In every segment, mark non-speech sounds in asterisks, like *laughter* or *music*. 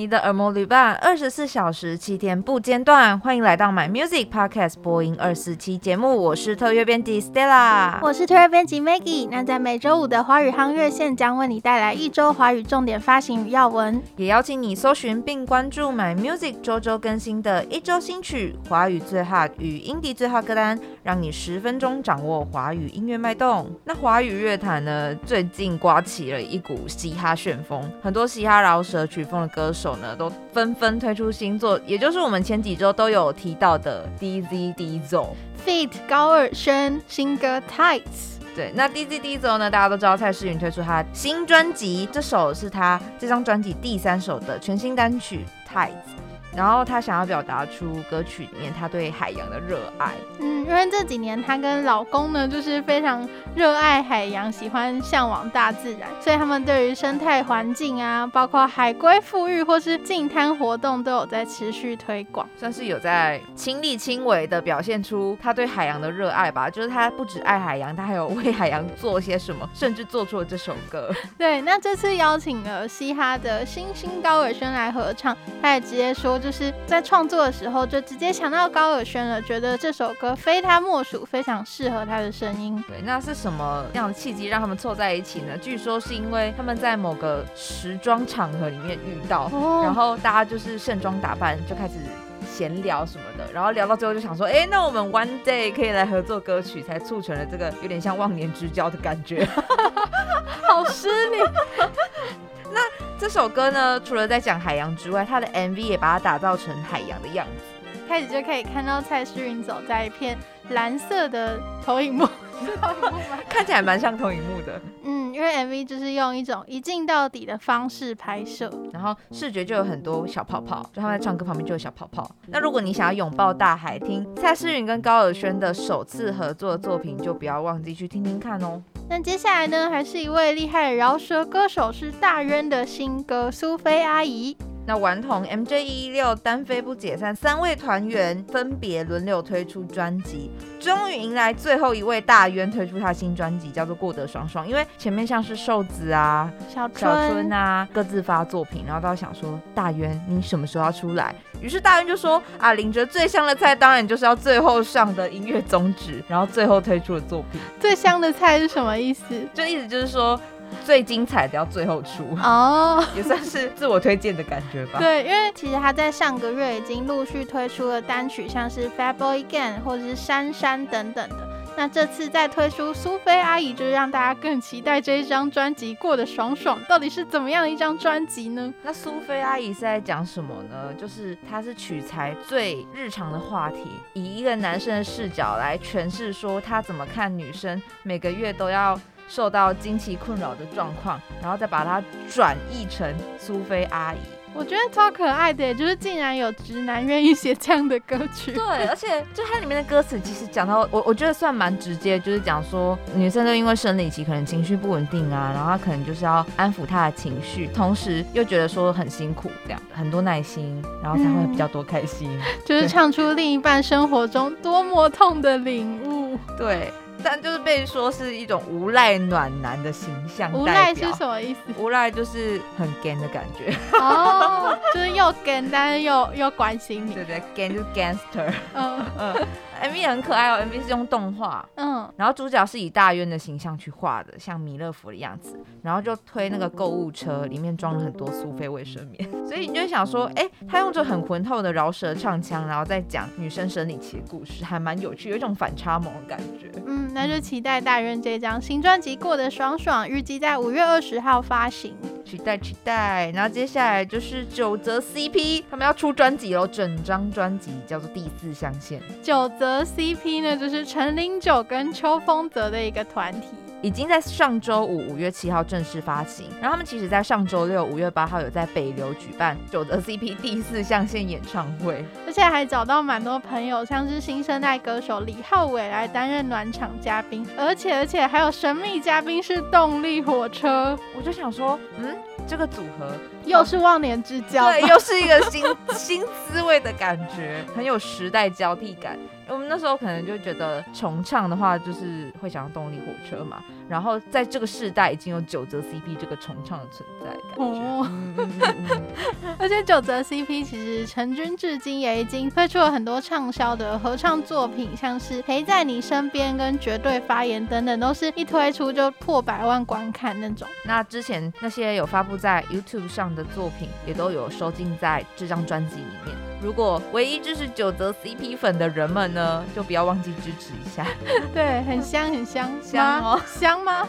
你的耳膜旅伴，二十四小时七天不间断。欢迎来到 My Music Podcast 播音二四七节目，我是特约编辑 Stella，我是特约编辑 Maggie。那在每周五的华语夯乐线将为你带来一周华语重点发行与要闻，也邀请你搜寻并关注 My Music 周周更新的一周新曲、华语最 hot 与 indie 最 hot 歌单，让你十分钟掌握华语音乐脉动。那华语乐坛呢，最近刮起了一股嘻哈旋风，很多嘻哈饶舌曲风的歌手。呢，都纷纷推出新作，也就是我们前几周都有提到的 DZ Diesel feat. 高尔轩新歌 Tights。对，那 DZ Diesel 呢，大家都知道蔡诗芸推出她新专辑，这首是她这张专辑第三首的全新单曲 Tights。然后他想要表达出歌曲里面他对海洋的热爱。嗯，因为这几年他跟老公呢，就是非常热爱海洋，喜欢向往大自然，所以他们对于生态环境啊，包括海龟富裕或是净滩活动，都有在持续推广，算是有在亲力亲为的表现出他对海洋的热爱吧。就是他不止爱海洋，他还有为海洋做些什么，甚至做出了这首歌。对，那这次邀请了嘻哈的星星高尔轩来合唱，他也直接说。就是在创作的时候就直接想到高尔宣了，觉得这首歌非他莫属，非常适合他的声音。对，那是什么样的契机让他们凑在一起呢？据说是因为他们在某个时装场合里面遇到，哦、然后大家就是盛装打扮，就开始闲聊什么的，然后聊到最后就想说，哎，那我们 one day 可以来合作歌曲，才促成了这个有点像忘年之交的感觉，*laughs* *laughs* 好失礼。那这首歌呢，除了在讲海洋之外，它的 MV 也把它打造成海洋的样子。开始就可以看到蔡诗芸走在一片蓝色的投影幕，是投影幕吗？看起来蛮像投影幕的。嗯，因为 MV 就是用一种一镜到底的方式拍摄，然后视觉就有很多小泡泡，就他们在唱歌旁边就有小泡泡。那如果你想要拥抱大海，听蔡诗芸跟高尔宣的首次合作的作品，就不要忘记去听听看哦。那接下来呢，还是一位厉害的饶舌歌手，是大渊的新歌《苏菲阿姨》。那顽童 MJ116 单飞不解散，三位团员分别轮流推出专辑，终于迎来最后一位大渊推出他新专辑，叫做《过得爽爽》。因为前面像是瘦子啊、小春，小春啊各自发作品，然后都想说大渊你什么时候要出来？于是大渊就说啊，领着最香的菜，当然就是要最后上的音乐宗旨，然后最后推出的作品。最香的菜是什么意思？就意思就是说。最精彩的要最后出哦，oh. *laughs* 也算是自我推荐的感觉吧。对，因为其实他在上个月已经陆续推出了单曲，像是《Fat Boy Gang》或者是《珊珊》等等的。那这次再推出《苏菲阿姨》，就是让大家更期待这一张专辑过得爽爽。到底是怎么样的一张专辑呢？那《苏菲阿姨》是在讲什么呢？就是它是取材最日常的话题，以一个男生的视角来诠释，说他怎么看女生每个月都要。受到经期困扰的状况，然后再把它转译成苏菲阿姨，我觉得超可爱的，就是竟然有直男愿意写这样的歌曲。对，而且就它里面的歌词，其实讲到我，我觉得算蛮直接，就是讲说女生都因为生理期可能情绪不稳定啊，然后她可能就是要安抚她的情绪，同时又觉得说很辛苦，这样很多耐心，然后才会比较多开心，嗯、*laughs* 就是唱出另一半生活中多么痛的领悟。对。但就是被说是一种无赖暖男的形象。无赖是什么意思？无赖就是很 gay 的感觉。哦，就是又 gay，但是又又关心你。对对，gay 就是 gangster。嗯嗯。MV 也很可爱哦，MV 是用动画，嗯，然后主角是以大渊的形象去画的，像弥勒佛的样子，然后就推那个购物车，里面装了很多苏菲卫生棉，*laughs* 所以你就想说，哎，他用着很浑厚的饶舌唱腔，然后再讲女生生理期的故事，还蛮有趣，有一种反差萌的感觉。嗯，那就期待大渊这张新专辑过得爽爽，预计在五月二十号发行，期待期待。然后接下来就是九泽 CP，他们要出专辑了，整张专辑叫做《第四象限》，九泽。CP 呢，就是陈零九跟邱风泽的一个团体，已经在上周五五月七号正式发行。然后他们其实，在上周六五月八号有在北流举办九泽 CP 第四象限演唱会，而且还找到蛮多朋友，像是新生代歌手李浩伟来担任暖场嘉宾，而且而且还有神秘嘉宾是动力火车。我就想说，嗯，这个组合。又是忘年之交，对，*laughs* 又是一个新 *laughs* 新滋味的感觉，很有时代交替感。我们那时候可能就觉得重唱的话，就是会想到动力火车嘛。然后在这个世代已经有九泽 CP 这个重唱的存在感觉。哦，嗯嗯嗯、*laughs* 而且九泽 CP 其实成军至今也已经推出了很多畅销的合唱作品，像是陪在你身边跟绝对发言等等，都是一推出就破百万观看那种。那之前那些有发布在 YouTube 上的作品，也都有收进在这张专辑里面。如果唯一支持九泽 CP 粉的人们呢，就不要忘记支持一下。*laughs* 对，很香很香，香哦，香吗？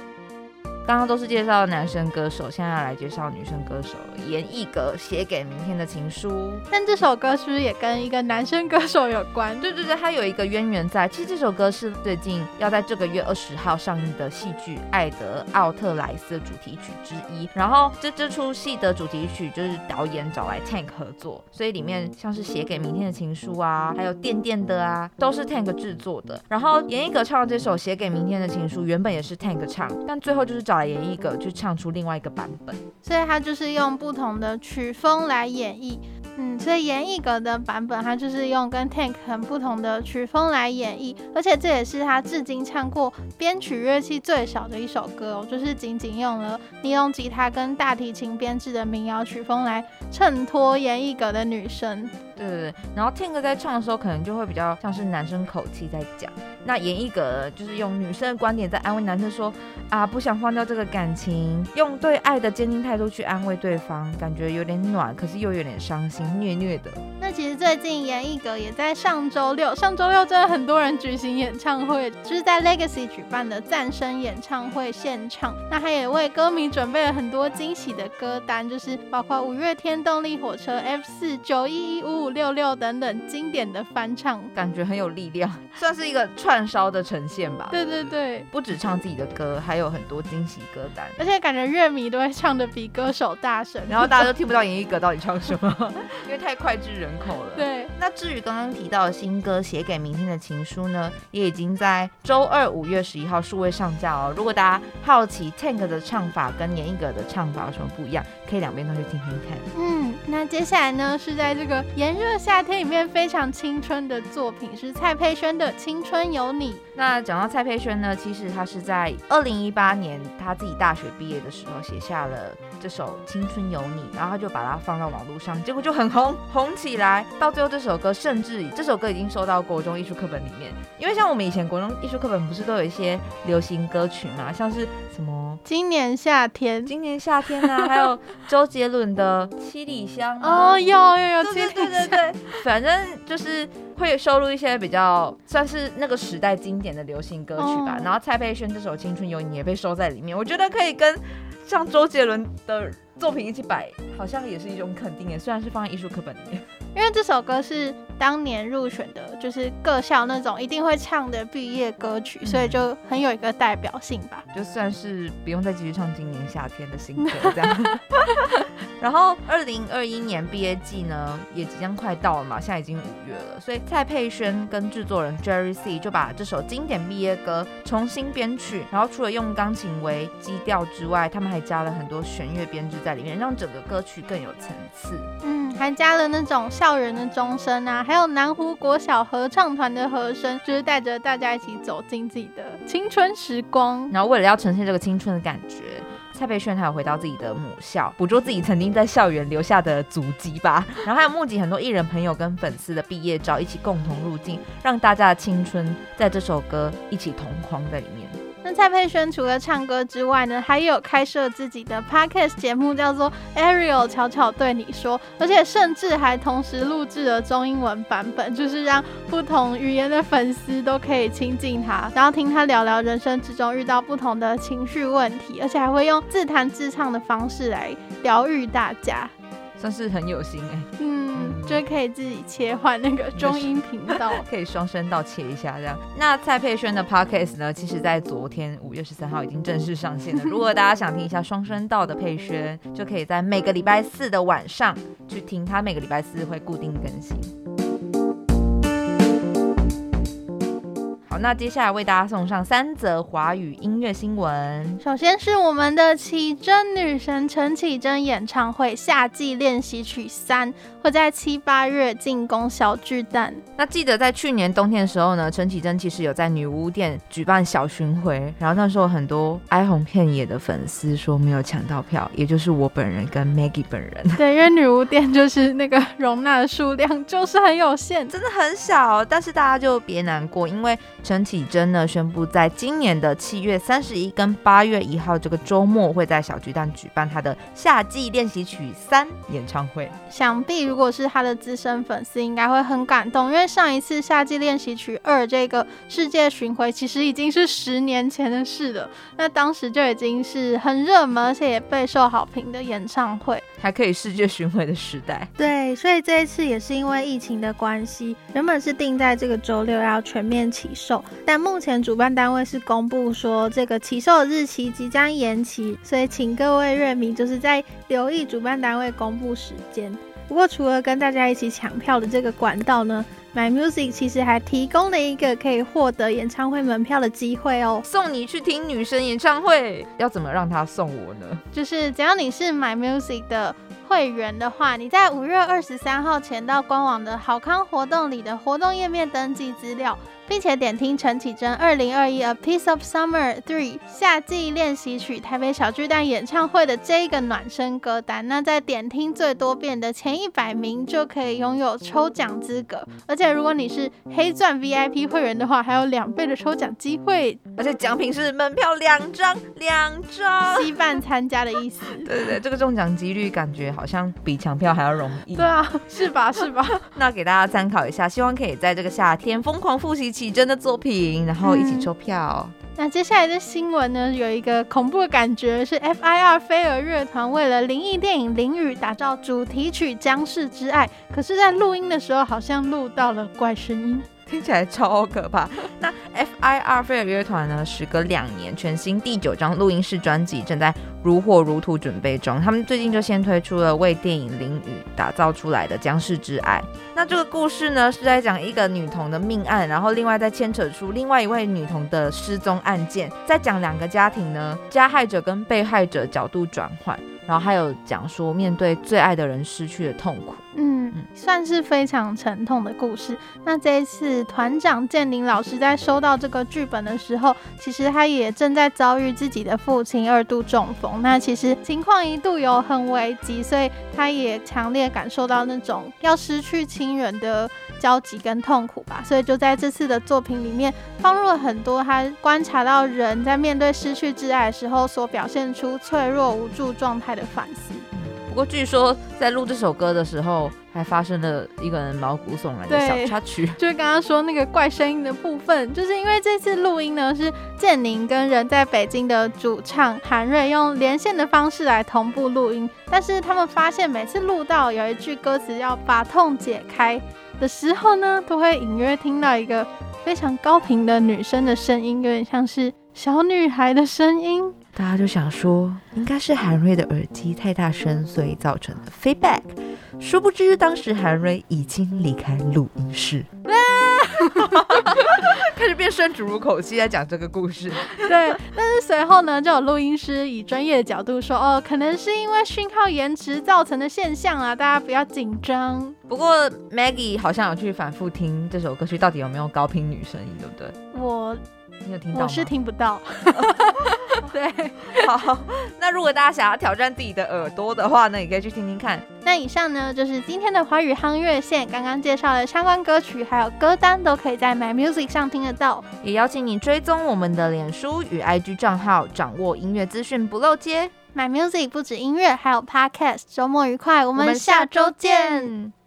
刚刚都是介绍男生歌手，现在要来介绍女生歌手严艺格写给明天的情书。但这首歌是不是也跟一个男生歌手有关？对对对，它有一个渊源在。其实这首歌是最近要在这个月二十号上映的戏剧《爱德奥特莱斯》主题曲之一。然后这这出戏的主题曲就是导演找来 Tank 合作，所以里面像是写给明天的情书啊，还有电电的啊，都是 Tank 制作的。然后严艺格唱的这首写给明天的情书，原本也是 Tank 唱，但最后就是找。演绎一个，去唱出另外一个版本，所以他就是用不同的曲风来演绎。嗯，所以严艺格的版本，他就是用跟 Tank 很不同的曲风来演绎，而且这也是他至今唱过编曲乐器最少的一首歌哦，就是仅仅用了尼龙吉他跟大提琴编制的民谣曲风来衬托严艺格的女声。对对对，然后 Tank 在唱的时候，可能就会比较像是男生口气在讲。那严艺格就是用女生的观点在安慰男生说啊，不想放掉这个感情，用对爱的坚定态度去安慰对方，感觉有点暖，可是又有点伤心，虐虐的。那其实最近严艺格也在上周六，上周六真的很多人举行演唱会，就是在 Legacy 举办的赞声演唱会现场。那他也为歌迷准备了很多惊喜的歌单，就是包括五月天、动力火车、F 四、九一一、五五六六等等经典的翻唱，感觉很有力量，算是一个串烧的呈现吧。对对对，不只唱自己的歌，还有很多惊喜歌单，而且感觉乐迷都会唱的比歌手大声，然后大家都 *laughs* 听不到严艺格到底唱什么，因为太脍炙人口了。对，那至于刚刚提到的新歌《写给明天的情书》呢，也已经在周二五月十一号数位上架哦。如果大家好奇 Tank 的唱法跟严艺格的唱法有什么不一样，可以两边都去听听看。嗯，那接下来呢，是在这个炎热夏天里面非常青春的作品，是蔡佩轩的《青春有你》。那讲到蔡佩轩呢，其实他是在二零一八年他自己大学毕业的时候写下了这首《青春有你》，然后他就把它放到网络上，结果就很红，红起来。到最后这首歌，甚至这首歌已经收到国中艺术课本里面，因为像我们以前国中艺术课本不是都有一些流行歌曲嘛，像是什么今年夏天，今年夏天啊，*laughs* 还有周杰伦的《七里香》哦，有有有，对对对对，反正就是。会收录一些比较算是那个时代经典的流行歌曲吧，哦、然后蔡佩轩这首《青春有你》也被收在里面，我觉得可以跟像周杰伦的作品一起摆，好像也是一种肯定耶，虽然是放在艺术课本里面。*laughs* 因为这首歌是当年入选的，就是各校那种一定会唱的毕业歌曲，嗯、所以就很有一个代表性吧。就算是不用再继续唱今年夏天的新歌 *laughs* 这样。然后二零二一年毕业季呢，也即将快到了嘛，现在已经五月了，所以蔡佩轩跟制作人 Jerry C 就把这首经典毕业歌重新编曲，然后除了用钢琴为基调之外，他们还加了很多弦乐编制在里面，让整个歌曲更有层次。嗯，还加了那种。校园的钟声啊，还有南湖国小合唱团的和声，就是带着大家一起走进自己的青春时光。然后为了要呈现这个青春的感觉，蔡佩轩还有回到自己的母校，捕捉自己曾经在校园留下的足迹吧。然后还有募集很多艺人朋友跟粉丝的毕业照，一起共同入镜，让大家的青春在这首歌一起同框在里面。那蔡佩轩除了唱歌之外呢，还有开设自己的 podcast 节目，叫做 Ariel 悄悄对你说，而且甚至还同时录制了中英文版本，就是让不同语言的粉丝都可以亲近他，然后听他聊聊人生之中遇到不同的情绪问题，而且还会用自弹自唱的方式来疗愈大家，算是很有心哎、欸。嗯。就可以自己切换那个中音频道，*laughs* 可以双声道切一下这样。那蔡佩轩的 podcast 呢？其实，在昨天五月十三号已经正式上线了。如果大家想听一下双声道的佩轩，就可以在每个礼拜四的晚上去听，他每个礼拜四会固定更新。那接下来为大家送上三则华语音乐新闻。首先是我们的启真女神陈绮贞演唱会夏季练习曲三会在七八月进攻小巨蛋。那记得在去年冬天的时候呢，陈绮贞其实有在女巫店举办小巡回，然后那时候很多哀鸿遍野的粉丝说没有抢到票，也就是我本人跟 Maggie 本人。*laughs* 对，因为女巫店就是那个容纳的数量就是很有限，真的很小，但是大家就别难过，因为陈绮贞呢宣布在今年的七月三十一跟八月一号这个周末会在小巨蛋举办她的夏季练习曲三演唱会。想必如果是她的资深粉丝，应该会很感动，因为上一次夏季练习曲二这个世界巡回其实已经是十年前的事了，那当时就已经是很热门而且也备受好评的演唱会，还可以世界巡回的时代。对，所以这一次也是因为疫情的关系，原本是定在这个周六要全面起售，但目前主办单位是公布说这个起售日期即将延期，所以请各位乐迷就是在留意主办单位公布时间。不过除了跟大家一起抢票的这个管道呢，My Music 其实还提供了一个可以获得演唱会门票的机会哦，送你去听女生演唱会。要怎么让他送我呢？就是只要你是 My Music 的。会员的话，你在五月二十三号前到官网的好康活动里的活动页面登记资料，并且点听陈绮贞二零二一 A Piece of Summer Three 夏季练习曲台北小巨蛋演唱会的这一个暖身歌单，那在点听最多遍的前一百名就可以拥有抽奖资格。而且如果你是黑钻 VIP 会员的话，还有两倍的抽奖机会。而且奖品是门票两张，两张，稀饭参加的意思。*laughs* 对对对，这个中奖几率感觉好像比抢票还要容易。对啊，是吧？是吧？*laughs* 那给大家参考一下，希望可以在这个夏天疯狂复习启真的作品，然后一起抽票。嗯、那接下来的新闻呢，有一个恐怖的感觉，是 FIR 飞儿乐团为了灵异电影《灵雨》打造主题曲《僵尸之爱》，可是，在录音的时候好像录到了怪声音。听起来超可怕。*laughs* 那 F.I.R. 飞儿乐团呢？时隔两年，全新第九张录音室专辑正在如火如荼准备中。他们最近就先推出了为电影《淋雨》打造出来的《僵尸之爱》。那这个故事呢，是在讲一个女童的命案，然后另外再牵扯出另外一位女童的失踪案件，再讲两个家庭呢，加害者跟被害者角度转换，然后还有讲说面对最爱的人失去的痛苦。嗯，算是非常沉痛的故事。那这一次团长建宁老师在收到这个剧本的时候，其实他也正在遭遇自己的父亲二度中风。那其实情况一度有很危急，所以他也强烈感受到那种要失去亲人的焦急跟痛苦吧。所以就在这次的作品里面放入了很多他观察到人在面对失去挚爱的时候所表现出脆弱无助状态的反思。不过据说在录这首歌的时候，还发生了一个人毛骨悚然的小插曲，*laughs* 就是刚刚说那个怪声音的部分，就是因为这次录音呢是建宁跟人在北京的主唱韩瑞用连线的方式来同步录音，但是他们发现每次录到有一句歌词要把痛解开的时候呢，都会隐约听到一个非常高频的女生的声音，有点像是小女孩的声音。大家就想说，应该是韩瑞的耳机太大声，所以造成的 feedback。殊不知，当时韩瑞已经离开录音室，*laughs* 开始变声，主入口气在讲这个故事。*laughs* 对，但是随后呢，就有录音师以专业的角度说，哦，可能是因为讯号延迟造成的现象啊，大家不要紧张。不过 Maggie 好像有去反复听这首歌曲，到底有没有高频女声音，对不对？我。你有听到？我是听不到。*laughs* *laughs* 对，*laughs* 好。那如果大家想要挑战自己的耳朵的话呢，也可以去听听看。那以上呢，就是今天的华语夯乐线，刚刚介绍的相关歌曲还有歌单，都可以在 My Music 上听得到。也邀请你追踪我们的脸书与 IG 账号，掌握音乐资讯不漏接。My Music 不止音乐，还有 Podcast。周末愉快，我们下周见。